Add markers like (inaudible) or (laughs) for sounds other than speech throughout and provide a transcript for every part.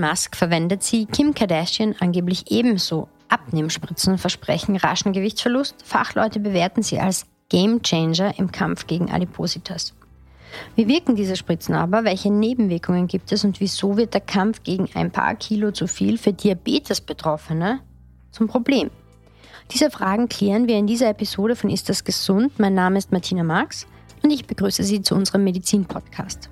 Musk verwendet sie, Kim Kardashian angeblich ebenso. Abnehmspritzen versprechen raschen Gewichtsverlust. Fachleute bewerten sie als Gamechanger im Kampf gegen Adipositas. Wie wirken diese Spritzen aber? Welche Nebenwirkungen gibt es und wieso wird der Kampf gegen ein paar Kilo zu viel für Diabetes-Betroffene zum Problem? Diese Fragen klären wir in dieser Episode von Ist das gesund? Mein Name ist Martina Marx und ich begrüße Sie zu unserem Medizin-Podcast.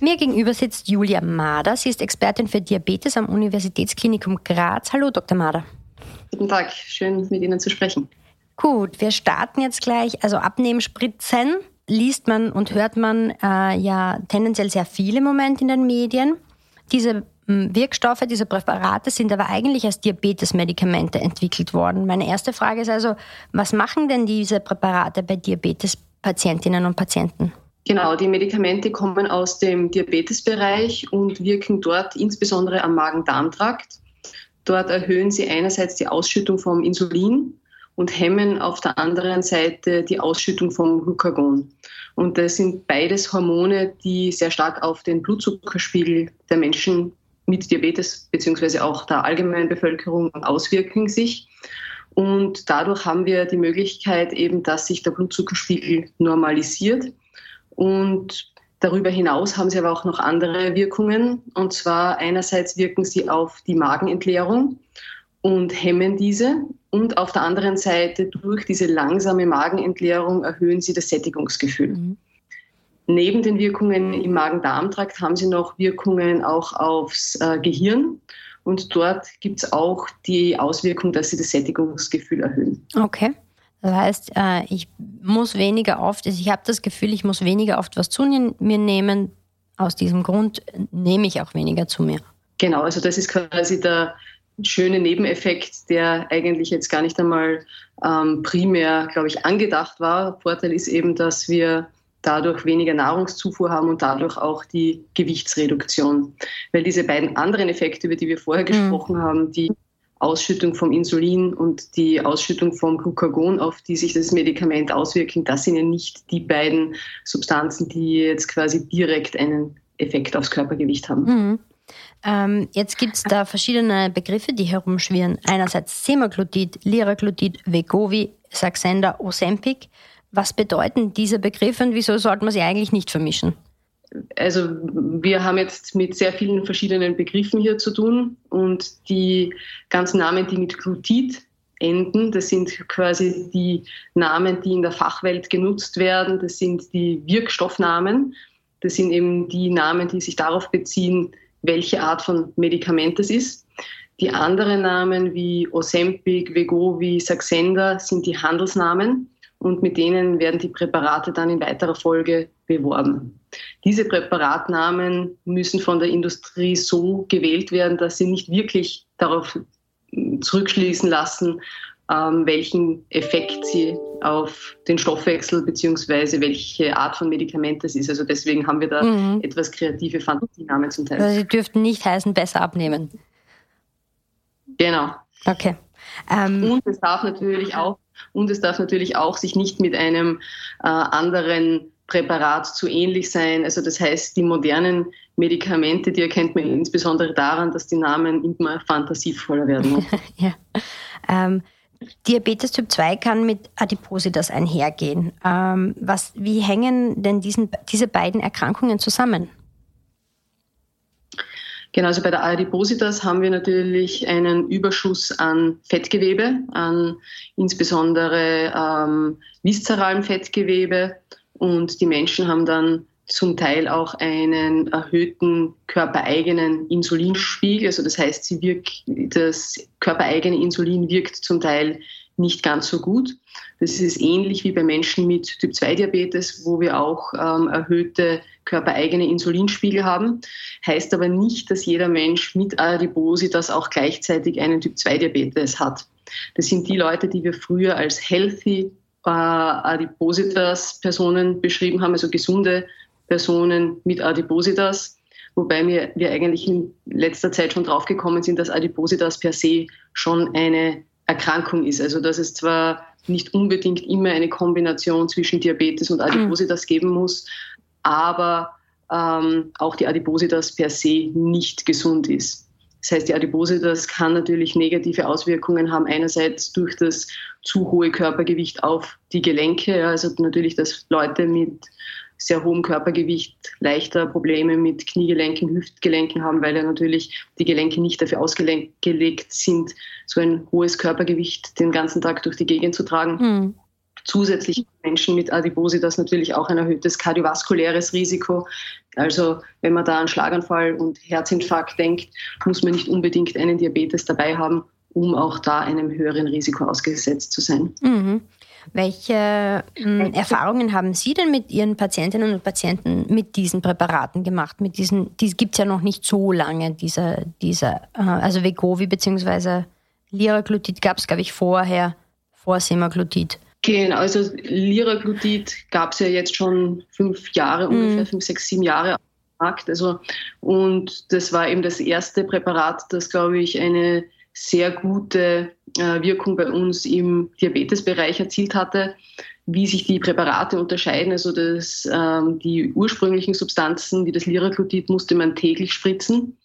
Mir gegenüber sitzt Julia Mader. Sie ist Expertin für Diabetes am Universitätsklinikum Graz. Hallo, Dr. Mader. Guten Tag, schön mit Ihnen zu sprechen. Gut, wir starten jetzt gleich. Also Abnehmspritzen liest man und hört man äh, ja tendenziell sehr viel im Moment in den Medien. Diese hm, Wirkstoffe, diese Präparate sind aber eigentlich als Diabetesmedikamente entwickelt worden. Meine erste Frage ist also, was machen denn diese Präparate bei Diabetespatientinnen und Patienten? Genau, die Medikamente kommen aus dem Diabetesbereich und wirken dort insbesondere am Magen-Darm-Trakt. Dort erhöhen sie einerseits die Ausschüttung vom Insulin und hemmen auf der anderen Seite die Ausschüttung vom Glucagon. Und das sind beides Hormone, die sehr stark auf den Blutzuckerspiegel der Menschen mit Diabetes beziehungsweise auch der allgemeinen Bevölkerung auswirken sich. Und dadurch haben wir die Möglichkeit eben, dass sich der Blutzuckerspiegel normalisiert. Und darüber hinaus haben sie aber auch noch andere Wirkungen. Und zwar einerseits wirken sie auf die Magenentleerung und hemmen diese. Und auf der anderen Seite durch diese langsame Magenentleerung erhöhen sie das Sättigungsgefühl. Mhm. Neben den Wirkungen im Magen-Darm-Trakt haben sie noch Wirkungen auch aufs äh, Gehirn. Und dort gibt es auch die Auswirkung, dass sie das Sättigungsgefühl erhöhen. Okay. Das heißt, äh, ich muss weniger oft, also ich habe das Gefühl, ich muss weniger oft was zu mir nehmen. Aus diesem Grund nehme ich auch weniger zu mir. Genau, also das ist quasi der schöne Nebeneffekt, der eigentlich jetzt gar nicht einmal ähm, primär, glaube ich, angedacht war. Vorteil ist eben, dass wir dadurch weniger Nahrungszufuhr haben und dadurch auch die Gewichtsreduktion. Weil diese beiden anderen Effekte, über die wir vorher mhm. gesprochen mhm. haben, die Ausschüttung vom Insulin und die Ausschüttung vom Glucagon, auf die sich das Medikament auswirken, das sind ja nicht die beiden Substanzen, die jetzt quasi direkt einen Effekt aufs Körpergewicht haben. Mhm. Ähm, jetzt gibt es da verschiedene Begriffe, die herumschwirren. Einerseits Semaglutid, Liraglutid, Vegovi, Saxenda, Ozempic. Was bedeuten diese Begriffe und wieso sollte man sie eigentlich nicht vermischen? Also wir haben jetzt mit sehr vielen verschiedenen Begriffen hier zu tun und die ganzen Namen, die mit Glutid enden, das sind quasi die Namen, die in der Fachwelt genutzt werden, das sind die Wirkstoffnamen, das sind eben die Namen, die sich darauf beziehen, welche Art von Medikament es ist. Die anderen Namen wie Ozempic, Vegovi, Saxenda sind die Handelsnamen und mit denen werden die Präparate dann in weiterer Folge beworben. Diese Präparatnamen müssen von der Industrie so gewählt werden, dass sie nicht wirklich darauf zurückschließen lassen, ähm, welchen Effekt sie auf den Stoffwechsel bzw. welche Art von Medikament es ist. Also deswegen haben wir da mhm. etwas kreative Fantasienamen zum Teil. Also sie dürften nicht heißen, besser abnehmen. Genau. Okay. Ähm, und es darf natürlich auch und es darf natürlich auch sich nicht mit einem äh, anderen Präparat zu ähnlich sein. Also das heißt, die modernen Medikamente, die erkennt man insbesondere daran, dass die Namen immer fantasievoller werden. (laughs) ja. Ähm, Diabetes Typ 2 kann mit Adipositas einhergehen. Ähm, was, wie hängen denn diesen, diese beiden Erkrankungen zusammen? Genau, also bei der Adipositas haben wir natürlich einen Überschuss an Fettgewebe, an insbesondere ähm, viszeralem Fettgewebe. Und die Menschen haben dann zum Teil auch einen erhöhten körpereigenen Insulinspiegel. Also das heißt, sie wirkt, das körpereigene Insulin wirkt zum Teil nicht ganz so gut. Das ist ähnlich wie bei Menschen mit Typ-2-Diabetes, wo wir auch ähm, erhöhte körpereigene Insulinspiegel haben. Heißt aber nicht, dass jeder Mensch mit Adipositas auch gleichzeitig einen Typ-2-Diabetes hat. Das sind die Leute, die wir früher als healthy äh, Adipositas-Personen beschrieben haben, also gesunde Personen mit Adipositas. Wobei wir, wir eigentlich in letzter Zeit schon draufgekommen sind, dass Adipositas per se schon eine Erkrankung ist. Also dass es zwar nicht unbedingt immer eine Kombination zwischen Diabetes und Adipositas geben muss, aber ähm, auch die Adipositas per se nicht gesund ist. Das heißt, die Adipositas kann natürlich negative Auswirkungen haben, einerseits durch das zu hohe Körpergewicht auf die Gelenke, also natürlich, dass Leute mit sehr hohem Körpergewicht leichter Probleme mit Kniegelenken, Hüftgelenken haben, weil ja natürlich die Gelenke nicht dafür ausgelegt sind, so ein hohes Körpergewicht den ganzen Tag durch die Gegend zu tragen. Mhm. Zusätzlich Menschen mit Adipositas natürlich auch ein erhöhtes kardiovaskuläres Risiko. Also wenn man da an Schlaganfall und Herzinfarkt denkt, muss man nicht unbedingt einen Diabetes dabei haben, um auch da einem höheren Risiko ausgesetzt zu sein. Mhm. Welche äh, Erfahrungen haben Sie denn mit Ihren Patientinnen und Patienten mit diesen Präparaten gemacht? Mit diesen, die gibt es ja noch nicht so lange, diese, diese äh, also Vegovi bzw. Liraglutid gab es, glaube ich, vorher, vor Semaglutid. Genau, also Liraglutid gab es ja jetzt schon fünf Jahre, mhm. ungefähr fünf, sechs, sieben Jahre auf dem Markt. Also, und das war eben das erste Präparat, das, glaube ich, eine sehr gute äh, Wirkung bei uns im Diabetesbereich erzielt hatte. Wie sich die Präparate unterscheiden, also das, ähm, die ursprünglichen Substanzen wie das Liraglutid musste man täglich spritzen.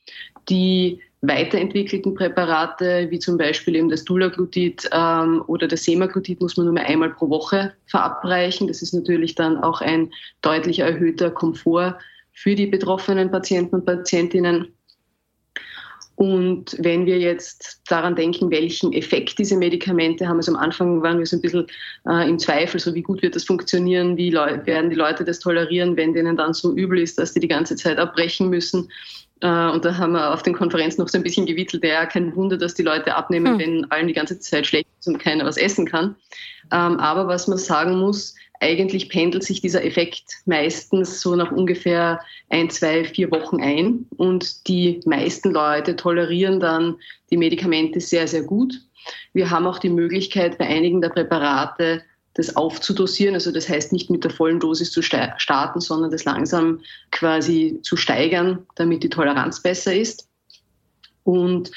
Die weiterentwickelten Präparate, wie zum Beispiel eben das Dulaglutid ähm, oder das Semaglutid, muss man nur mehr einmal pro Woche verabreichen. Das ist natürlich dann auch ein deutlich erhöhter Komfort für die betroffenen Patienten und Patientinnen. Und wenn wir jetzt daran denken, welchen Effekt diese Medikamente haben, also am Anfang waren wir so ein bisschen äh, im Zweifel, so wie gut wird das funktionieren, wie werden die Leute das tolerieren, wenn denen dann so übel ist, dass die die ganze Zeit abbrechen müssen. Äh, und da haben wir auf den Konferenzen noch so ein bisschen gewittelt, ja, kein Wunder, dass die Leute abnehmen, hm. wenn allen die ganze Zeit schlecht ist und keiner was essen kann. Ähm, aber was man sagen muss, eigentlich pendelt sich dieser Effekt meistens so nach ungefähr ein, zwei, vier Wochen ein. Und die meisten Leute tolerieren dann die Medikamente sehr, sehr gut. Wir haben auch die Möglichkeit, bei einigen der Präparate das aufzudosieren. Also das heißt nicht mit der vollen Dosis zu starten, sondern das langsam quasi zu steigern, damit die Toleranz besser ist. Und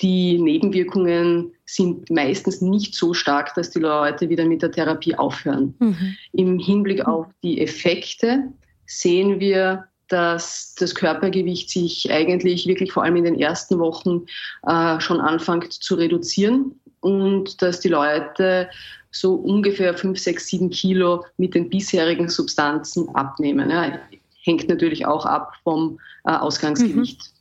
die Nebenwirkungen sind meistens nicht so stark, dass die Leute wieder mit der Therapie aufhören. Mhm. Im Hinblick auf die Effekte sehen wir, dass das Körpergewicht sich eigentlich wirklich vor allem in den ersten Wochen äh, schon anfängt zu reduzieren und dass die Leute so ungefähr 5, 6, 7 Kilo mit den bisherigen Substanzen abnehmen. Ja, hängt natürlich auch ab vom äh, Ausgangsgewicht. Mhm.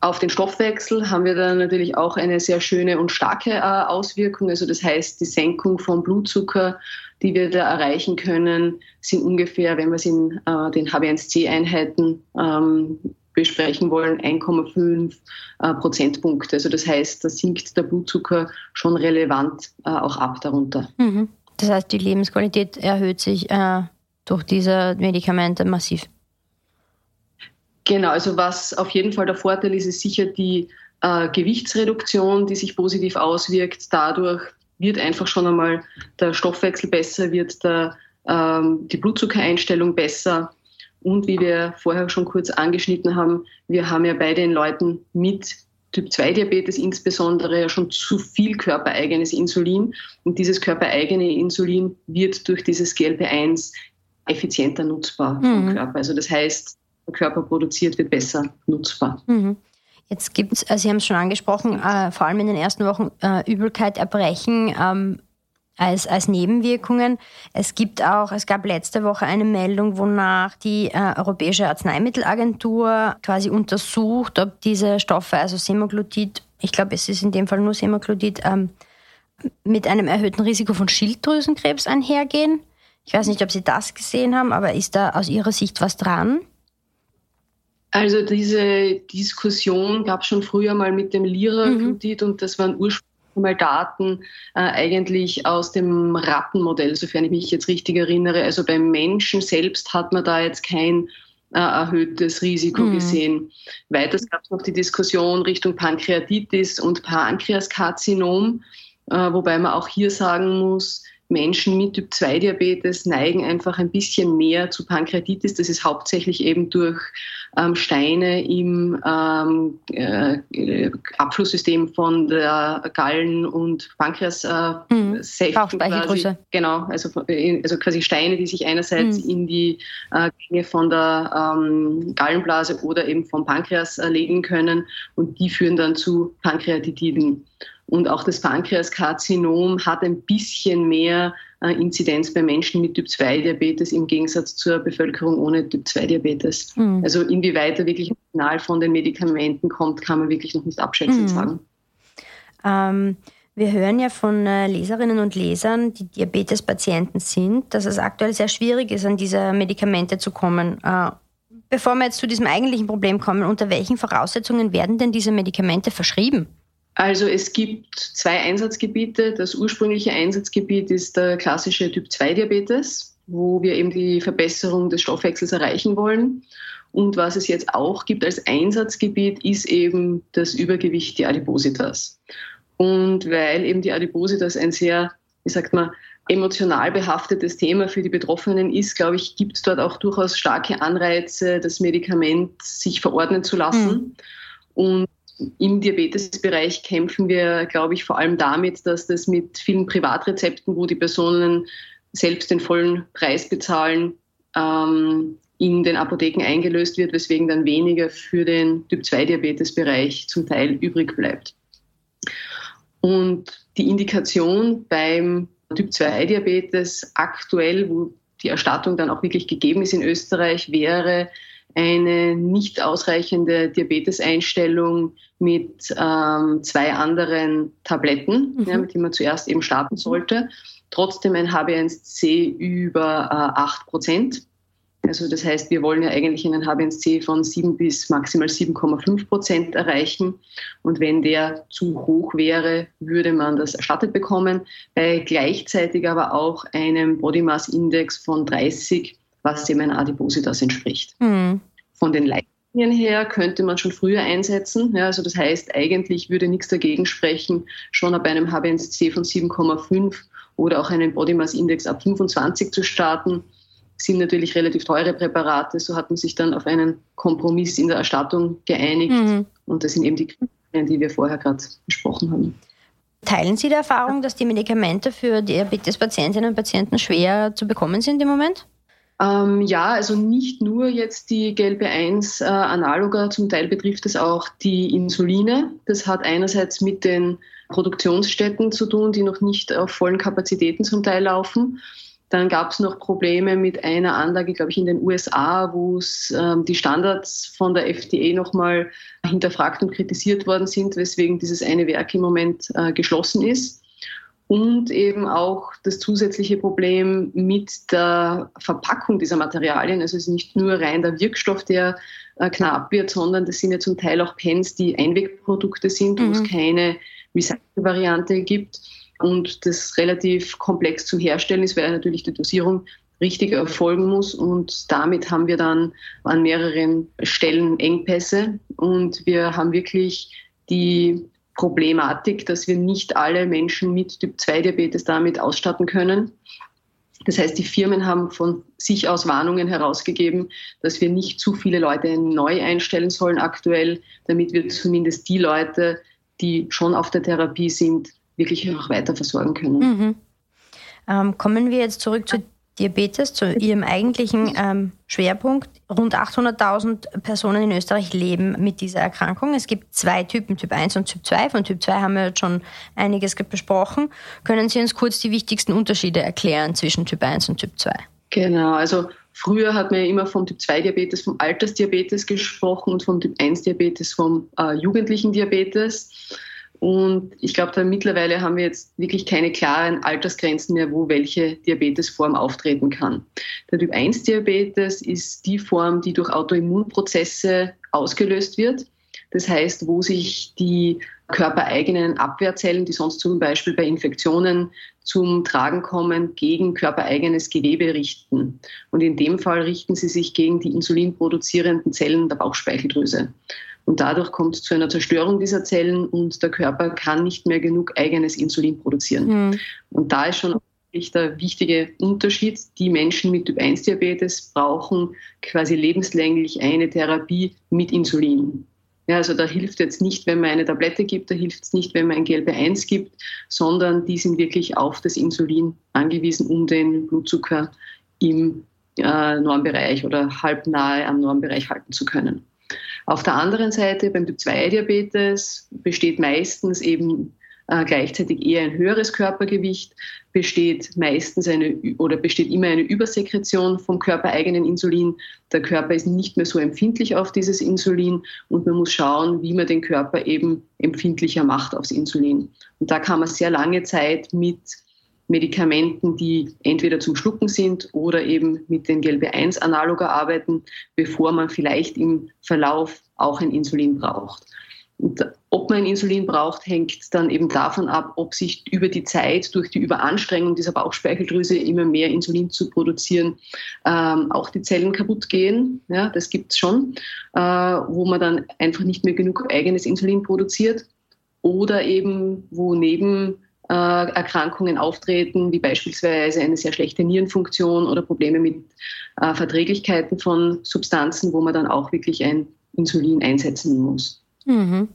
Auf den Stoffwechsel haben wir dann natürlich auch eine sehr schöne und starke äh, Auswirkung. Also das heißt, die Senkung vom Blutzucker, die wir da erreichen können, sind ungefähr, wenn wir es in äh, den HB1C-Einheiten ähm, besprechen wollen, 1,5 äh, Prozentpunkte. Also das heißt, da sinkt der Blutzucker schon relevant äh, auch ab darunter. Mhm. Das heißt, die Lebensqualität erhöht sich äh, durch diese Medikamente massiv. Genau, also was auf jeden Fall der Vorteil ist, ist sicher die äh, Gewichtsreduktion, die sich positiv auswirkt. Dadurch wird einfach schon einmal der Stoffwechsel besser, wird der, ähm, die Blutzuckereinstellung besser. Und wie wir vorher schon kurz angeschnitten haben, wir haben ja bei den Leuten mit Typ 2 Diabetes insbesondere ja schon zu viel körpereigenes Insulin. Und dieses körpereigene Insulin wird durch dieses GLP1 effizienter nutzbar mhm. vom Körper. Also das heißt, der Körper produziert, wird besser nutzbar. Mhm. Jetzt gibt es, also Sie haben es schon angesprochen, äh, vor allem in den ersten Wochen äh, Übelkeit, Erbrechen ähm, als, als Nebenwirkungen. Es gibt auch, es gab letzte Woche eine Meldung, wonach die äh, Europäische Arzneimittelagentur quasi untersucht, ob diese Stoffe, also Semaglutid, ich glaube, es ist in dem Fall nur Semaglutid, ähm, mit einem erhöhten Risiko von Schilddrüsenkrebs einhergehen. Ich weiß nicht, ob Sie das gesehen haben, aber ist da aus Ihrer Sicht was dran? Also diese Diskussion gab es schon früher mal mit dem Lira-Glutit mhm. und das waren ursprünglich mal Daten äh, eigentlich aus dem Rattenmodell, sofern ich mich jetzt richtig erinnere. Also beim Menschen selbst hat man da jetzt kein äh, erhöhtes Risiko mhm. gesehen. Weiters gab es noch die Diskussion Richtung Pankreatitis und Pankreaskarzinom, äh, wobei man auch hier sagen muss, Menschen mit Typ-2-Diabetes neigen einfach ein bisschen mehr zu Pankreatitis. Das ist hauptsächlich eben durch ähm, Steine im ähm, äh, Abflusssystem von der Gallen- und Pankreassäften. Äh, mhm. Genau, also, äh, also quasi Steine, die sich einerseits mhm. in die äh, von der ähm, Gallenblase oder eben vom Pankreas äh, legen können und die führen dann zu Pankreatitiden. Und auch das Pankreaskarzinom hat ein bisschen mehr äh, Inzidenz bei Menschen mit Typ-2-Diabetes im Gegensatz zur Bevölkerung ohne Typ-2-Diabetes. Mhm. Also inwieweit da wirklich ein Signal von den Medikamenten kommt, kann man wirklich noch nicht abschätzend mhm. sagen. Ähm, wir hören ja von äh, Leserinnen und Lesern, die Diabetespatienten sind, dass es aktuell sehr schwierig ist, an diese Medikamente zu kommen. Äh, bevor wir jetzt zu diesem eigentlichen Problem kommen, unter welchen Voraussetzungen werden denn diese Medikamente verschrieben? Also es gibt zwei Einsatzgebiete. Das ursprüngliche Einsatzgebiet ist der klassische Typ-2-Diabetes, wo wir eben die Verbesserung des Stoffwechsels erreichen wollen. Und was es jetzt auch gibt als Einsatzgebiet, ist eben das Übergewicht, die Adipositas. Und weil eben die Adipositas ein sehr, wie sagt man, emotional behaftetes Thema für die Betroffenen ist, glaube ich, gibt es dort auch durchaus starke Anreize, das Medikament sich verordnen zu lassen. Mhm. Und im Diabetesbereich kämpfen wir, glaube ich, vor allem damit, dass das mit vielen Privatrezepten, wo die Personen selbst den vollen Preis bezahlen, ähm, in den Apotheken eingelöst wird, weswegen dann weniger für den Typ-2-Diabetesbereich zum Teil übrig bleibt. Und die Indikation beim Typ-2-Diabetes aktuell, wo die Erstattung dann auch wirklich gegeben ist in Österreich, wäre eine nicht ausreichende Diabeteseinstellung mit ähm, zwei anderen Tabletten, mhm. ja, mit denen man zuerst eben starten sollte. Trotzdem ein HB1C über äh, 8 Prozent. Also das heißt, wir wollen ja eigentlich einen HB1C von 7 bis maximal 7,5 Prozent erreichen. Und wenn der zu hoch wäre, würde man das erstattet bekommen. Bei gleichzeitig aber auch einem Body Mass Index von 30 was dem ein Adipositas entspricht. Mhm. Von den Leitlinien her könnte man schon früher einsetzen. Ja, also das heißt, eigentlich würde nichts dagegen sprechen, schon ab einem HbA1c von 7,5 oder auch einen Body Mass Index ab 25 zu starten. Sind natürlich relativ teure Präparate. So hat man sich dann auf einen Kompromiss in der Erstattung geeinigt. Mhm. Und das sind eben die Kriterien, die wir vorher gerade besprochen haben. Teilen Sie die Erfahrung, dass die Medikamente für Diabetespatientinnen und Patienten schwer zu bekommen sind im Moment? Ähm, ja, also nicht nur jetzt die GLP-1-Analoga, äh, zum Teil betrifft es auch die Insuline. Das hat einerseits mit den Produktionsstätten zu tun, die noch nicht auf vollen Kapazitäten zum Teil laufen. Dann gab es noch Probleme mit einer Anlage, glaube ich, in den USA, wo ähm, die Standards von der FDA nochmal hinterfragt und kritisiert worden sind, weswegen dieses eine Werk im Moment äh, geschlossen ist und eben auch das zusätzliche Problem mit der Verpackung dieser Materialien. Also es ist nicht nur rein der Wirkstoff, der äh, knapp wird, sondern das sind ja zum Teil auch Pens, die Einwegprodukte sind, mhm. wo es mhm. keine Recycle-Variante gibt und das relativ komplex zu herstellen ist, weil natürlich die Dosierung richtig erfolgen muss. Und damit haben wir dann an mehreren Stellen Engpässe. Und wir haben wirklich die Problematik, dass wir nicht alle Menschen mit Typ-2-Diabetes damit ausstatten können. Das heißt, die Firmen haben von sich aus Warnungen herausgegeben, dass wir nicht zu viele Leute neu einstellen sollen aktuell, damit wir zumindest die Leute, die schon auf der Therapie sind, wirklich auch weiter versorgen können. Mhm. Ähm, kommen wir jetzt zurück zu Diabetes zu ihrem eigentlichen ähm, Schwerpunkt. Rund 800.000 Personen in Österreich leben mit dieser Erkrankung. Es gibt zwei Typen, Typ 1 und Typ 2. Von Typ 2 haben wir jetzt schon einiges besprochen. Können Sie uns kurz die wichtigsten Unterschiede erklären zwischen Typ 1 und Typ 2? Genau, also früher hat man ja immer vom Typ 2 Diabetes, vom Altersdiabetes gesprochen und vom Typ 1 Diabetes, vom äh, jugendlichen Diabetes. Und ich glaube, da mittlerweile haben wir jetzt wirklich keine klaren Altersgrenzen mehr, wo welche Diabetesform auftreten kann. Der Typ 1 Diabetes ist die Form, die durch Autoimmunprozesse ausgelöst wird. Das heißt, wo sich die körpereigenen Abwehrzellen, die sonst zum Beispiel bei Infektionen zum Tragen kommen, gegen körpereigenes Gewebe richten. Und in dem Fall richten sie sich gegen die insulinproduzierenden Zellen der Bauchspeicheldrüse. Und dadurch kommt es zu einer Zerstörung dieser Zellen und der Körper kann nicht mehr genug eigenes Insulin produzieren. Mhm. Und da ist schon der wichtige Unterschied. Die Menschen mit Typ-1-Diabetes brauchen quasi lebenslänglich eine Therapie mit Insulin. Ja, also da hilft jetzt nicht, wenn man eine Tablette gibt, da hilft es nicht, wenn man ein GLP-1 gibt, sondern die sind wirklich auf das Insulin angewiesen, um den Blutzucker im äh, Normbereich oder halbnahe am Normbereich halten zu können. Auf der anderen Seite beim Typ-2-Diabetes besteht meistens eben äh, gleichzeitig eher ein höheres Körpergewicht, besteht meistens eine oder besteht immer eine Übersekretion vom körpereigenen Insulin. Der Körper ist nicht mehr so empfindlich auf dieses Insulin und man muss schauen, wie man den Körper eben empfindlicher macht aufs Insulin. Und da kann man sehr lange Zeit mit Medikamenten, die entweder zum Schlucken sind oder eben mit den GLB-1-Analoga arbeiten, bevor man vielleicht im Verlauf auch ein Insulin braucht. Und ob man ein Insulin braucht, hängt dann eben davon ab, ob sich über die Zeit durch die Überanstrengung dieser Bauchspeicheldrüse immer mehr Insulin zu produzieren, ähm, auch die Zellen kaputt gehen. Ja, das gibt es schon, äh, wo man dann einfach nicht mehr genug eigenes Insulin produziert. Oder eben, wo neben Erkrankungen auftreten, wie beispielsweise eine sehr schlechte Nierenfunktion oder Probleme mit äh, Verträglichkeiten von Substanzen, wo man dann auch wirklich ein Insulin einsetzen muss. Mhm.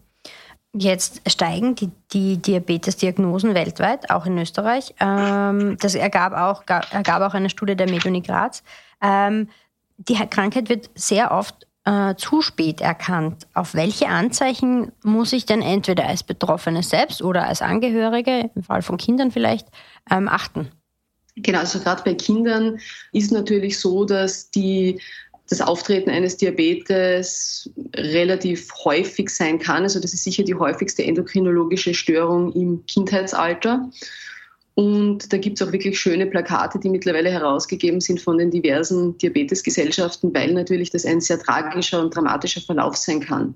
Jetzt steigen die, die Diabetes-Diagnosen weltweit, auch in Österreich. Ähm, das ergab auch, ergab auch eine Studie der Meduni Graz. Ähm, die Krankheit wird sehr oft äh, zu spät erkannt. Auf welche Anzeichen muss ich denn entweder als Betroffene selbst oder als Angehörige, im Fall von Kindern vielleicht, ähm, achten? Genau, also gerade bei Kindern ist natürlich so, dass die das Auftreten eines Diabetes relativ häufig sein kann. Also das ist sicher die häufigste endokrinologische Störung im Kindheitsalter. Und da gibt es auch wirklich schöne Plakate, die mittlerweile herausgegeben sind von den diversen Diabetesgesellschaften, weil natürlich das ein sehr tragischer und dramatischer Verlauf sein kann.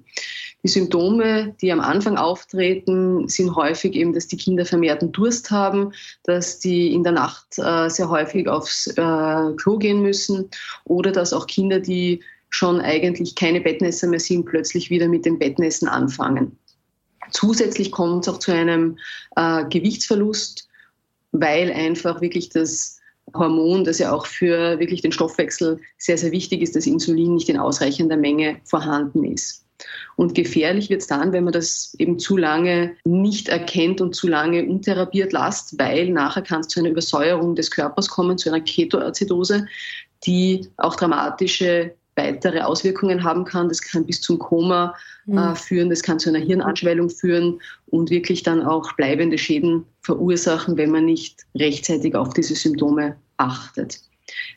Die Symptome, die am Anfang auftreten, sind häufig eben, dass die Kinder vermehrten Durst haben, dass die in der Nacht äh, sehr häufig aufs äh, Klo gehen müssen oder dass auch Kinder, die schon eigentlich keine Bettnässer mehr sind, plötzlich wieder mit dem Bettnässen anfangen. Zusätzlich kommt es auch zu einem äh, Gewichtsverlust weil einfach wirklich das Hormon, das ja auch für wirklich den Stoffwechsel sehr, sehr wichtig ist, das Insulin nicht in ausreichender Menge vorhanden ist. Und gefährlich wird es dann, wenn man das eben zu lange nicht erkennt und zu lange untherapiert lässt, weil nachher kann es zu einer Übersäuerung des Körpers kommen, zu einer Ketoazidose, die auch dramatische weitere Auswirkungen haben kann. Das kann bis zum Koma mhm. äh, führen, das kann zu einer Hirnanschwellung führen und wirklich dann auch bleibende Schäden verursachen, wenn man nicht rechtzeitig auf diese Symptome achtet.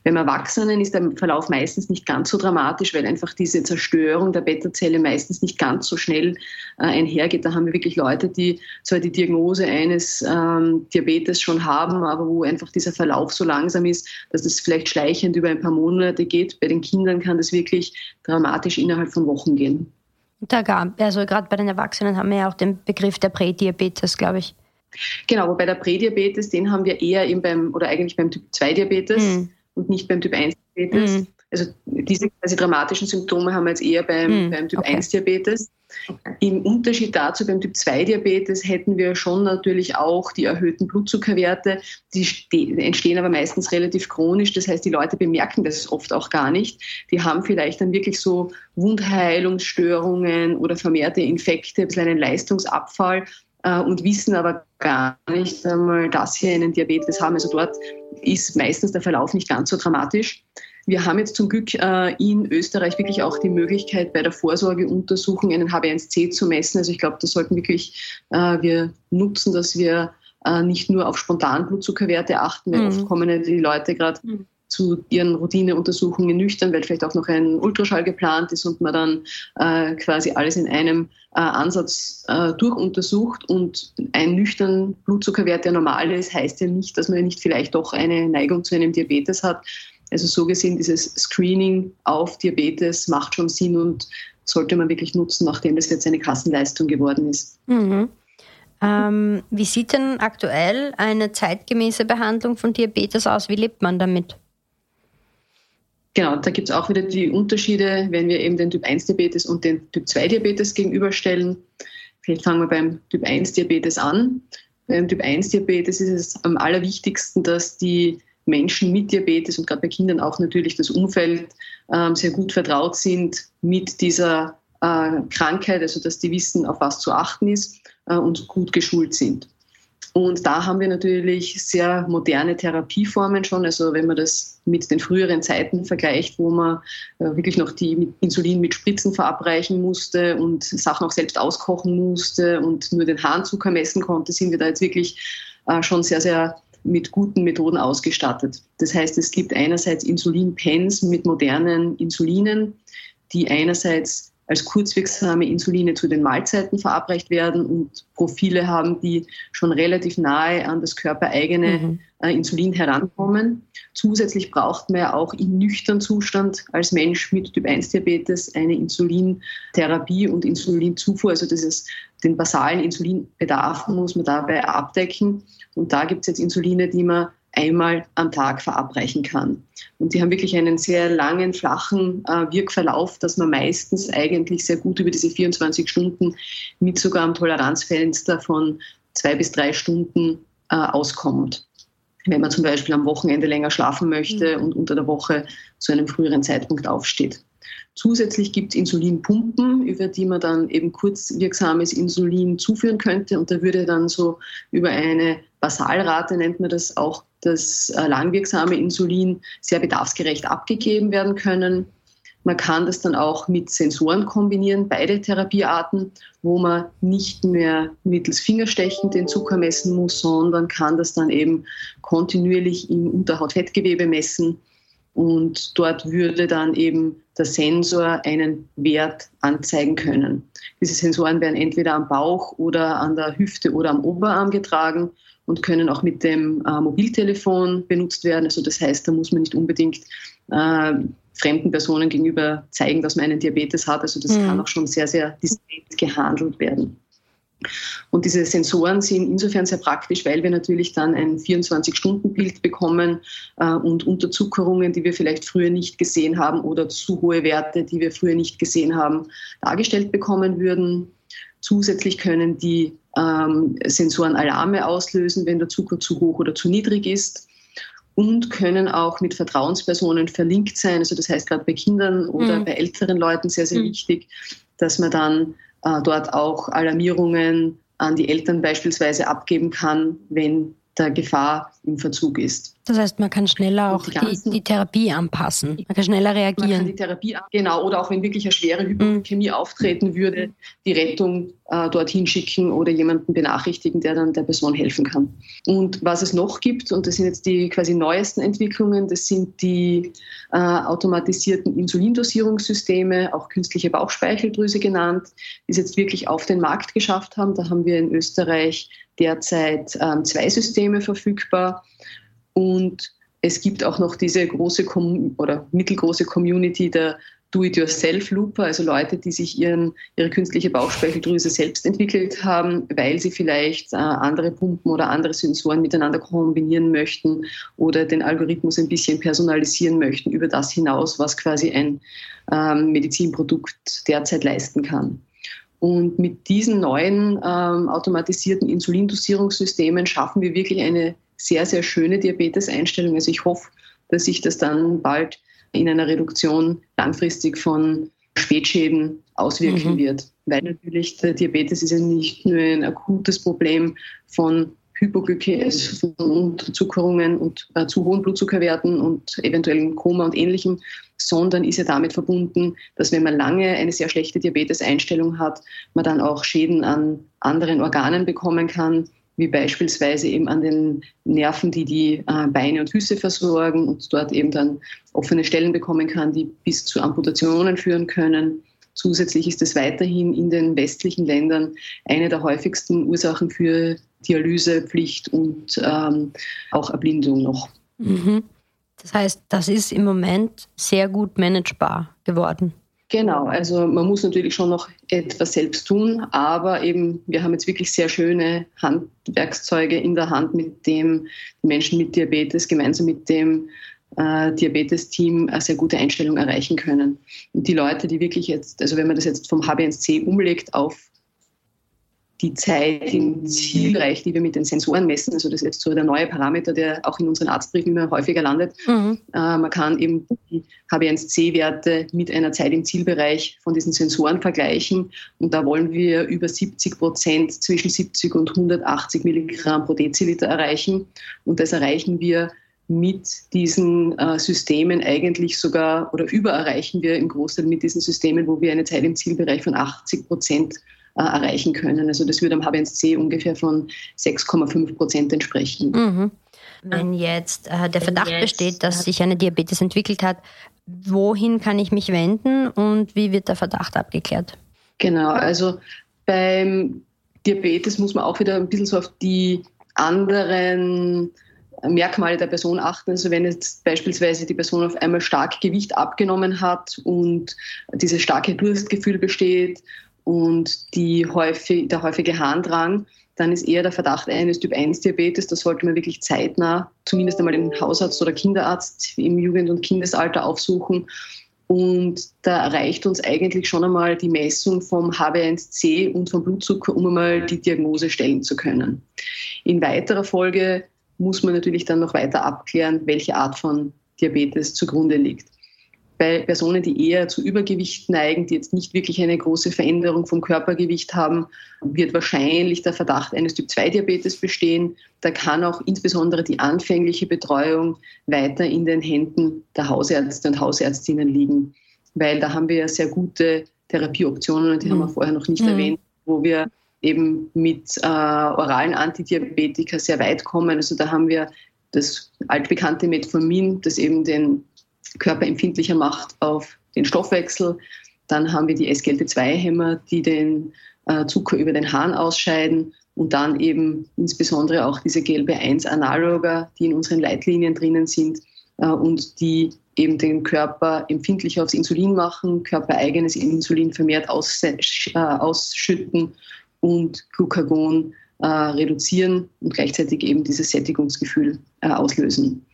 Beim Erwachsenen ist der Verlauf meistens nicht ganz so dramatisch, weil einfach diese Zerstörung der Beta-Zelle meistens nicht ganz so schnell äh, einhergeht. Da haben wir wirklich Leute, die zwar die Diagnose eines ähm, Diabetes schon haben, aber wo einfach dieser Verlauf so langsam ist, dass es vielleicht schleichend über ein paar Monate geht. Bei den Kindern kann das wirklich dramatisch innerhalb von Wochen gehen. Da gab, also gerade bei den Erwachsenen haben wir ja auch den Begriff der Prädiabetes, glaube ich. Genau, wobei der Prädiabetes, den haben wir eher eben beim, oder eigentlich beim Typ 2 Diabetes. Mhm und nicht beim Typ 1 Diabetes. Mhm. Also diese quasi dramatischen Symptome haben wir jetzt eher beim, mhm. beim Typ okay. 1 Diabetes. Okay. Im Unterschied dazu beim Typ 2 Diabetes hätten wir schon natürlich auch die erhöhten Blutzuckerwerte. Die entstehen aber meistens relativ chronisch. Das heißt, die Leute bemerken das oft auch gar nicht. Die haben vielleicht dann wirklich so Wundheilungsstörungen oder vermehrte Infekte, ein bisschen einen Leistungsabfall äh, und wissen aber gar nicht einmal, dass sie einen Diabetes haben. Also dort ist meistens der Verlauf nicht ganz so dramatisch. Wir haben jetzt zum Glück äh, in Österreich wirklich auch die Möglichkeit, bei der Vorsorgeuntersuchung einen HB1C zu messen. Also ich glaube, das sollten wirklich äh, wir nutzen, dass wir äh, nicht nur auf spontan Blutzuckerwerte achten, weil mhm. oft kommen ja die Leute gerade mhm zu ihren Routineuntersuchungen nüchtern, weil vielleicht auch noch ein Ultraschall geplant ist und man dann äh, quasi alles in einem äh, Ansatz äh, durchuntersucht und ein nüchtern Blutzuckerwert, der normal ist, heißt ja nicht, dass man nicht vielleicht doch eine Neigung zu einem Diabetes hat. Also so gesehen, dieses Screening auf Diabetes macht schon Sinn und sollte man wirklich nutzen, nachdem das jetzt eine Kassenleistung geworden ist. Mhm. Ähm, wie sieht denn aktuell eine zeitgemäße Behandlung von Diabetes aus? Wie lebt man damit? Genau, da gibt es auch wieder die Unterschiede, wenn wir eben den Typ 1 Diabetes und den Typ 2 Diabetes gegenüberstellen. Vielleicht fangen wir beim Typ 1 Diabetes an. Beim Typ 1 Diabetes ist es am allerwichtigsten, dass die Menschen mit Diabetes und gerade bei Kindern auch natürlich das Umfeld ähm, sehr gut vertraut sind mit dieser äh, Krankheit, also dass die wissen, auf was zu achten ist äh, und gut geschult sind. Und da haben wir natürlich sehr moderne Therapieformen schon. Also wenn man das mit den früheren Zeiten vergleicht, wo man äh, wirklich noch die Insulin mit Spritzen verabreichen musste und Sachen auch selbst auskochen musste und nur den Harnzucker messen konnte, sind wir da jetzt wirklich äh, schon sehr, sehr mit guten Methoden ausgestattet. Das heißt, es gibt einerseits Insulinpens mit modernen Insulinen, die einerseits als kurzwirksame Insuline zu den Mahlzeiten verabreicht werden und Profile haben, die schon relativ nahe an das körpereigene mhm. äh, Insulin herankommen. Zusätzlich braucht man ja auch im nüchternen Zustand als Mensch mit Typ-1-Diabetes eine Insulintherapie und Insulinzufuhr. Also das ist den basalen Insulinbedarf muss man dabei abdecken. Und da gibt es jetzt Insuline, die man einmal am Tag verabreichen kann. Und die haben wirklich einen sehr langen, flachen äh, Wirkverlauf, dass man meistens eigentlich sehr gut über diese 24 Stunden mit sogar einem Toleranzfenster von zwei bis drei Stunden äh, auskommt. Wenn man zum Beispiel am Wochenende länger schlafen möchte mhm. und unter der Woche zu einem früheren Zeitpunkt aufsteht. Zusätzlich gibt es Insulinpumpen, über die man dann eben kurzwirksames Insulin zuführen könnte. Und da würde dann so über eine Basalrate, nennt man das auch, das äh, langwirksame Insulin sehr bedarfsgerecht abgegeben werden können. Man kann das dann auch mit Sensoren kombinieren, beide Therapiearten, wo man nicht mehr mittels Fingerstechen den Zucker messen muss, sondern kann das dann eben kontinuierlich im Unterhautfettgewebe messen und dort würde dann eben der Sensor einen Wert anzeigen können. Diese Sensoren werden entweder am Bauch oder an der Hüfte oder am Oberarm getragen und können auch mit dem äh, Mobiltelefon benutzt werden. Also das heißt, da muss man nicht unbedingt äh, fremden Personen gegenüber zeigen, dass man einen Diabetes hat. Also das mhm. kann auch schon sehr, sehr diskret gehandelt werden. Und diese Sensoren sind insofern sehr praktisch, weil wir natürlich dann ein 24-Stunden-Bild bekommen äh, und Unterzuckerungen, die wir vielleicht früher nicht gesehen haben oder zu hohe Werte, die wir früher nicht gesehen haben, dargestellt bekommen würden. Zusätzlich können die ähm, Sensoren Alarme auslösen, wenn der Zucker zu hoch oder zu niedrig ist und können auch mit Vertrauenspersonen verlinkt sein. Also das heißt gerade bei Kindern oder mhm. bei älteren Leuten sehr, sehr mhm. wichtig, dass man dann äh, dort auch Alarmierungen an die Eltern beispielsweise abgeben kann, wenn der Gefahr im Verzug ist. Das heißt, man kann schneller auch die, die, die, Therapie anpassen. Man kann schneller reagieren. Man kann die Therapie, genau, oder auch wenn wirklich eine schwere Hypoglykämie mhm. auftreten würde, die Rettung äh, dorthin schicken oder jemanden benachrichtigen, der dann der Person helfen kann. Und was es noch gibt, und das sind jetzt die quasi neuesten Entwicklungen, das sind die äh, automatisierten Insulindosierungssysteme, auch künstliche Bauchspeicheldrüse genannt, die es jetzt wirklich auf den Markt geschafft haben. Da haben wir in Österreich derzeit ähm, zwei Systeme verfügbar. Und es gibt auch noch diese große oder mittelgroße Community der Do-it-yourself-Looper, also Leute, die sich ihren, ihre künstliche Bauchspeicheldrüse selbst entwickelt haben, weil sie vielleicht äh, andere Pumpen oder andere Sensoren miteinander kombinieren möchten oder den Algorithmus ein bisschen personalisieren möchten über das hinaus, was quasi ein ähm, Medizinprodukt derzeit leisten kann. Und mit diesen neuen ähm, automatisierten Insulindosierungssystemen schaffen wir wirklich eine sehr, sehr schöne Diabeteseinstellung. Also ich hoffe, dass sich das dann bald in einer Reduktion langfristig von Spätschäden auswirken mhm. wird. Weil natürlich der Diabetes ist ja nicht nur ein akutes Problem von Hypoglykämie, also von Unterzuckerungen und äh, zu hohen Blutzuckerwerten und eventuellen Koma und ähnlichem, sondern ist ja damit verbunden, dass wenn man lange eine sehr schlechte Diabeteseinstellung hat, man dann auch Schäden an anderen Organen bekommen kann, wie beispielsweise eben an den Nerven, die die äh, Beine und Füße versorgen und dort eben dann offene Stellen bekommen kann, die bis zu Amputationen führen können. Zusätzlich ist es weiterhin in den westlichen Ländern eine der häufigsten Ursachen für Dialysepflicht und ähm, auch Erblindung noch. Mhm. Das heißt, das ist im Moment sehr gut managebar geworden. Genau, also man muss natürlich schon noch etwas selbst tun, aber eben wir haben jetzt wirklich sehr schöne Handwerkszeuge in der Hand, mit dem die Menschen mit Diabetes gemeinsam mit dem äh, Diabetes-Team eine sehr gute Einstellung erreichen können. Und die Leute, die wirklich jetzt, also wenn man das jetzt vom HbA1c umlegt auf die Zeit im Zielbereich, die wir mit den Sensoren messen. Also das ist jetzt so der neue Parameter, der auch in unseren Arztbriefen immer häufiger landet. Mhm. Äh, man kann eben die HB1C-Werte mit einer Zeit im Zielbereich von diesen Sensoren vergleichen. Und da wollen wir über 70 Prozent zwischen 70 und 180 Milligramm pro Deziliter erreichen. Und das erreichen wir mit diesen äh, Systemen eigentlich sogar oder übererreichen wir im Großteil mit diesen Systemen, wo wir eine Zeit im Zielbereich von 80 Prozent äh, erreichen können. Also das würde am H1C ungefähr von 6,5 Prozent entsprechen. Mhm. Wenn jetzt äh, der Verdacht jetzt, besteht, dass sich eine Diabetes entwickelt hat, wohin kann ich mich wenden und wie wird der Verdacht abgeklärt? Genau, also beim Diabetes muss man auch wieder ein bisschen so auf die anderen Merkmale der Person achten. Also wenn jetzt beispielsweise die Person auf einmal stark Gewicht abgenommen hat und dieses starke Durstgefühl besteht und die häufig, der häufige Harndrang, dann ist eher der Verdacht eines Typ-1-Diabetes. Da sollte man wirklich zeitnah zumindest einmal den Hausarzt oder Kinderarzt im Jugend- und Kindesalter aufsuchen. Und da reicht uns eigentlich schon einmal die Messung vom HB1C und vom Blutzucker, um einmal die Diagnose stellen zu können. In weiterer Folge muss man natürlich dann noch weiter abklären, welche Art von Diabetes zugrunde liegt. Bei Personen, die eher zu Übergewicht neigen, die jetzt nicht wirklich eine große Veränderung vom Körpergewicht haben, wird wahrscheinlich der Verdacht eines Typ-2-Diabetes bestehen. Da kann auch insbesondere die anfängliche Betreuung weiter in den Händen der Hausärzte und Hausärztinnen liegen, weil da haben wir ja sehr gute Therapieoptionen und die mhm. haben wir vorher noch nicht mhm. erwähnt, wo wir eben mit äh, oralen Antidiabetika sehr weit kommen. Also da haben wir das altbekannte Metformin, das eben den Körper empfindlicher macht auf den Stoffwechsel. Dann haben wir die SGLT2-Hämmer, die den äh, Zucker über den Hahn ausscheiden. Und dann eben insbesondere auch diese GLB1-Analoga, die in unseren Leitlinien drinnen sind äh, und die eben den Körper empfindlicher aufs Insulin machen, körpereigenes Insulin vermehrt äh, ausschütten und Glucagon reduzieren und gleichzeitig eben dieses Sättigungsgefühl auslösen.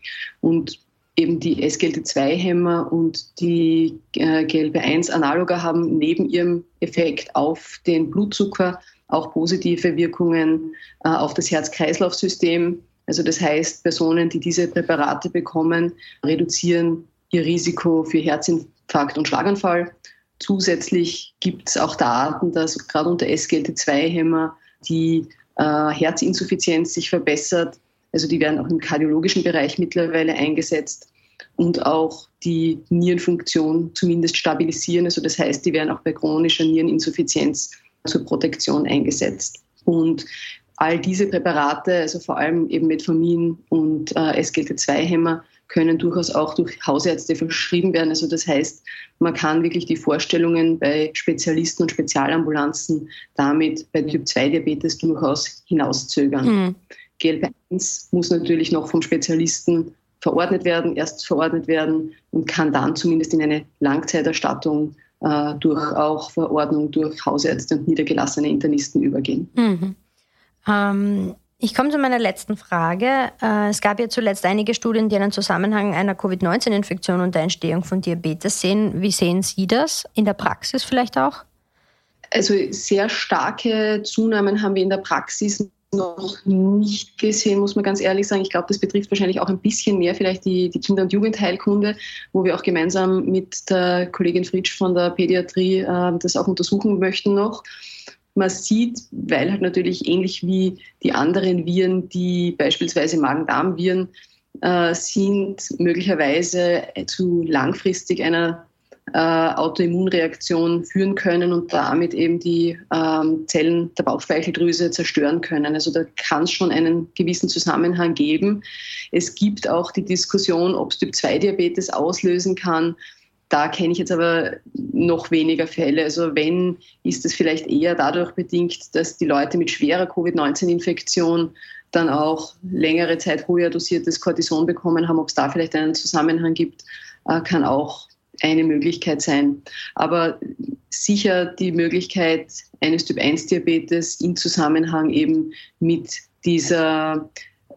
Und eben die SGLT2-Hämmer und die äh, GLP-1-Analoga haben neben ihrem Effekt auf den Blutzucker auch positive Wirkungen äh, auf das Herz-Kreislauf-System. Also das heißt, Personen, die diese Präparate bekommen, reduzieren ihr Risiko für Herzinfarkt und Schlaganfall. Zusätzlich gibt es auch Daten, dass gerade unter SGLT2-Hämmer die äh, Herzinsuffizienz sich verbessert also die werden auch im kardiologischen Bereich mittlerweile eingesetzt und auch die Nierenfunktion zumindest stabilisieren. Also das heißt, die werden auch bei chronischer Niereninsuffizienz zur Protektion eingesetzt. Und all diese Präparate, also vor allem eben Metformin und äh, SGLT2-Hämmer, können durchaus auch durch Hausärzte verschrieben werden. Also das heißt, man kann wirklich die Vorstellungen bei Spezialisten und Spezialambulanzen damit bei Typ-2-Diabetes durchaus hinauszögern. Mhm. GLP1 muss natürlich noch vom Spezialisten verordnet werden, erst verordnet werden und kann dann zumindest in eine Langzeiterstattung äh, durch auch Verordnung durch Hausärzte und niedergelassene Internisten übergehen. Mhm. Ähm, ich komme zu meiner letzten Frage. Äh, es gab ja zuletzt einige Studien, die einen Zusammenhang einer Covid-19-Infektion und der Entstehung von Diabetes sehen. Wie sehen Sie das in der Praxis vielleicht auch? Also sehr starke Zunahmen haben wir in der Praxis noch nicht gesehen, muss man ganz ehrlich sagen. Ich glaube, das betrifft wahrscheinlich auch ein bisschen mehr vielleicht die, die Kinder- und Jugendheilkunde, wo wir auch gemeinsam mit der Kollegin Fritsch von der Pädiatrie äh, das auch untersuchen möchten noch. Man sieht, weil halt natürlich ähnlich wie die anderen Viren, die beispielsweise Magen-Darm-Viren äh, sind, möglicherweise zu langfristig einer äh, Autoimmunreaktion führen können und damit eben die ähm, Zellen der Bauchspeicheldrüse zerstören können. Also da kann es schon einen gewissen Zusammenhang geben. Es gibt auch die Diskussion, ob es Typ-2-Diabetes auslösen kann. Da kenne ich jetzt aber noch weniger Fälle. Also wenn, ist es vielleicht eher dadurch bedingt, dass die Leute mit schwerer Covid-19-Infektion dann auch längere Zeit hoher dosiertes Cortison bekommen haben. Ob es da vielleicht einen Zusammenhang gibt, äh, kann auch eine Möglichkeit sein. Aber sicher die Möglichkeit eines Typ-1-Diabetes im Zusammenhang eben mit dieser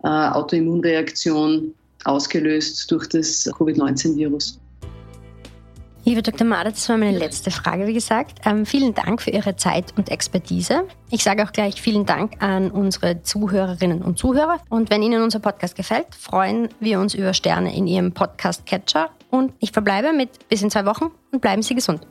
äh, Autoimmunreaktion ausgelöst durch das Covid-19-Virus. Liebe Dr. Mader, das war meine letzte Frage, wie gesagt. Ähm, vielen Dank für Ihre Zeit und Expertise. Ich sage auch gleich vielen Dank an unsere Zuhörerinnen und Zuhörer. Und wenn Ihnen unser Podcast gefällt, freuen wir uns über Sterne in Ihrem Podcast-Catcher. Und ich verbleibe mit bis in zwei Wochen und bleiben Sie gesund.